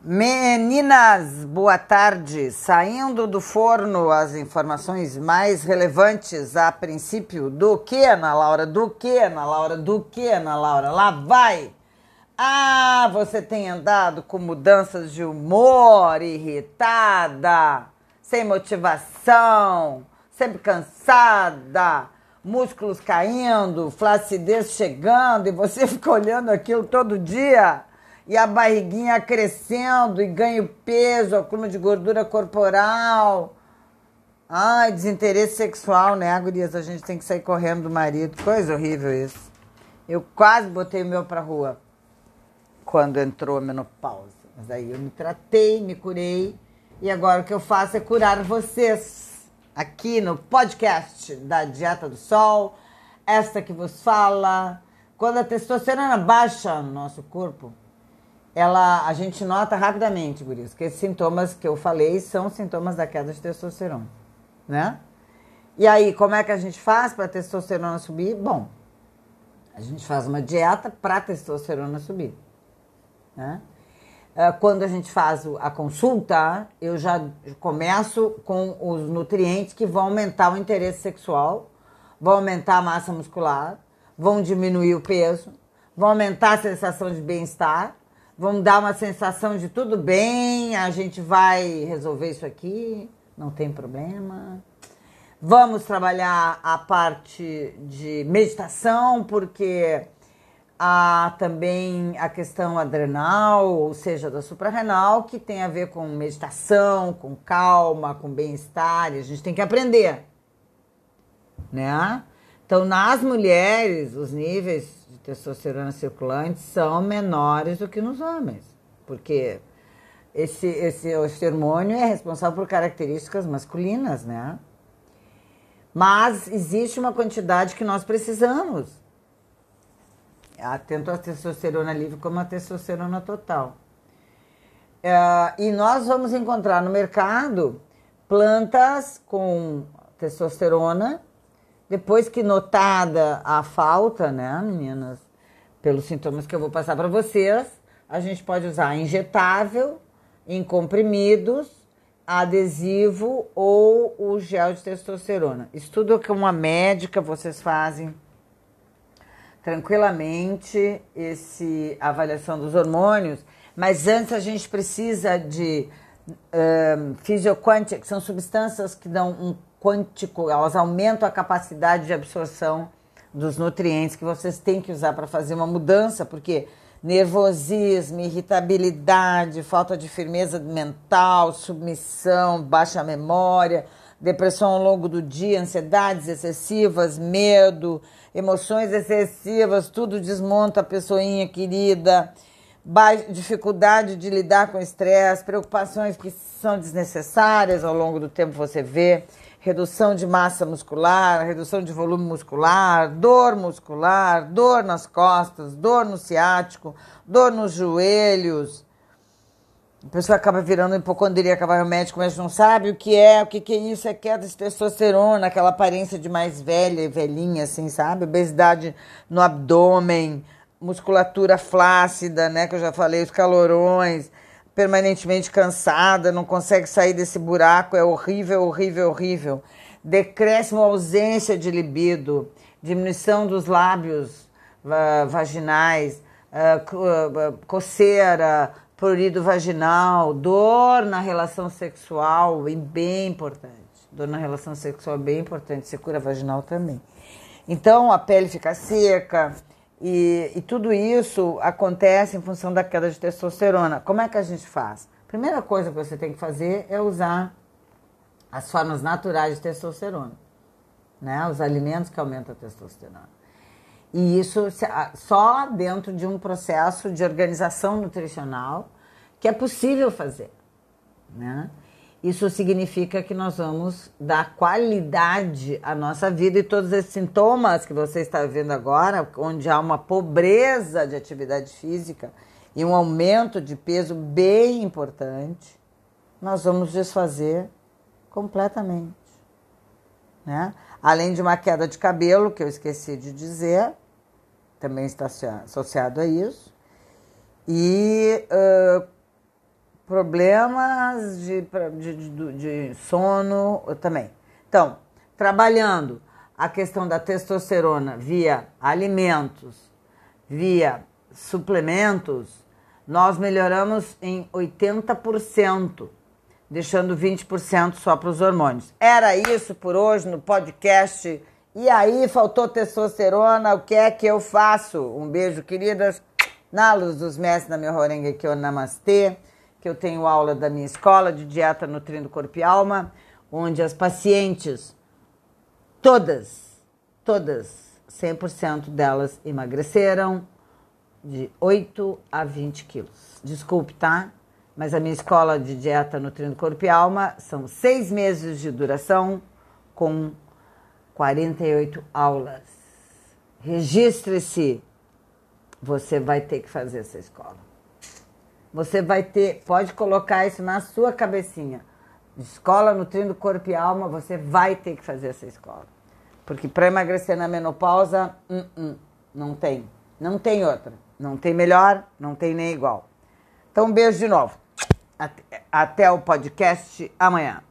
Meninas, boa tarde. Saindo do forno as informações mais relevantes a princípio do que, Ana Laura? Do que, Ana Laura? Do que, Ana Laura? Lá vai! Ah, você tem andado com mudanças de humor, irritada, sem motivação, sempre cansada, músculos caindo, flacidez chegando e você fica olhando aquilo todo dia e a barriguinha crescendo e ganho peso, acúmulo de gordura corporal. Ai, desinteresse sexual, né, gurias? A gente tem que sair correndo do marido. Coisa horrível isso. Eu quase botei o meu pra rua quando entrou a menopausa. Mas aí eu me tratei, me curei. E agora o que eu faço é curar vocês aqui no podcast da Dieta do Sol. Esta que vos fala. Quando a testosterona baixa no nosso corpo, ela, a gente nota rapidamente, por isso, que esses sintomas que eu falei são sintomas da queda de testosterona, né? E aí, como é que a gente faz para a testosterona subir? Bom, a gente faz uma dieta para a testosterona subir, né? Ah, quando a gente faz a consulta, eu já começo com os nutrientes que vão aumentar o interesse sexual, vão aumentar a massa muscular, vão diminuir o peso, vão aumentar a sensação de bem-estar Vamos dar uma sensação de tudo bem, a gente vai resolver isso aqui, não tem problema. Vamos trabalhar a parte de meditação, porque há também a questão adrenal, ou seja, da suprarrenal, que tem a ver com meditação, com calma, com bem-estar, e a gente tem que aprender, né? Então, nas mulheres, os níveis testosterona circulante são menores do que nos homens, porque esse, esse, hormônio é responsável por características masculinas, né? Mas existe uma quantidade que nós precisamos, tanto a testosterona livre como a testosterona total. É, e nós vamos encontrar no mercado plantas com testosterona depois que notada a falta, né, meninas, pelos sintomas que eu vou passar para vocês, a gente pode usar injetável, em comprimidos, adesivo ou o gel de testosterona. Isso tudo que uma médica vocês fazem tranquilamente esse avaliação dos hormônios, mas antes a gente precisa de um, que são substâncias que dão um quântico, elas aumentam a capacidade de absorção dos nutrientes que vocês têm que usar para fazer uma mudança, porque nervosismo, irritabilidade, falta de firmeza mental, submissão, baixa memória, depressão ao longo do dia, ansiedades excessivas, medo, emoções excessivas, tudo desmonta a pessoinha querida, dificuldade de lidar com estresse, preocupações que são desnecessárias ao longo do tempo você vê redução de massa muscular, redução de volume muscular, dor muscular, dor nas costas, dor no ciático, dor nos joelhos. A pessoa acaba virando hipocondríaca, vai ao médico, mas não sabe o que é, o que, que é isso, é queda de testosterona, aquela aparência de mais velha e velhinha, assim, sabe? Obesidade no abdômen, musculatura flácida, né, que eu já falei, os calorões, permanentemente cansada, não consegue sair desse buraco, é horrível, horrível, horrível. Decréscimo ausência de libido, diminuição dos lábios uh, vaginais, uh, coceira, prurido vaginal, dor na relação sexual, bem importante. Dor na relação sexual é bem importante, secura vaginal também. Então a pele fica seca, e, e, tudo isso acontece em função da queda de testosterona. Como é que a gente faz? Primeira coisa que você tem que fazer é usar as formas naturais de testosterona, né? Os alimentos que aumentam a testosterona. E isso só dentro de um processo de organização nutricional que é possível fazer, né? Isso significa que nós vamos dar qualidade à nossa vida e todos esses sintomas que você está vendo agora, onde há uma pobreza de atividade física e um aumento de peso bem importante, nós vamos desfazer completamente. Né? Além de uma queda de cabelo, que eu esqueci de dizer, também está associado a isso. E uh, problemas de, de, de, de sono também. Então, trabalhando a questão da testosterona via alimentos, via suplementos, nós melhoramos em 80%, deixando 20% só para os hormônios. Era isso por hoje no podcast. E aí, faltou testosterona, o que é que eu faço? Um beijo, queridas. Na luz dos mestres, na minha Horenga Kyo Namastê, que eu tenho aula da minha escola de dieta nutrindo corpo e alma, onde as pacientes, todas, todas, 100% delas emagreceram de 8 a 20 quilos. Desculpe, tá? Mas a minha escola de dieta nutrindo corpo e alma são seis meses de duração com 48 aulas. Registre-se você vai ter que fazer essa escola. Você vai ter, pode colocar isso na sua cabecinha. Escola nutrindo corpo e alma, você vai ter que fazer essa escola. Porque para emagrecer na menopausa, hum, hum, não tem. Não tem outra. Não tem melhor, não tem nem igual. Então, um beijo de novo. Até, até o podcast amanhã.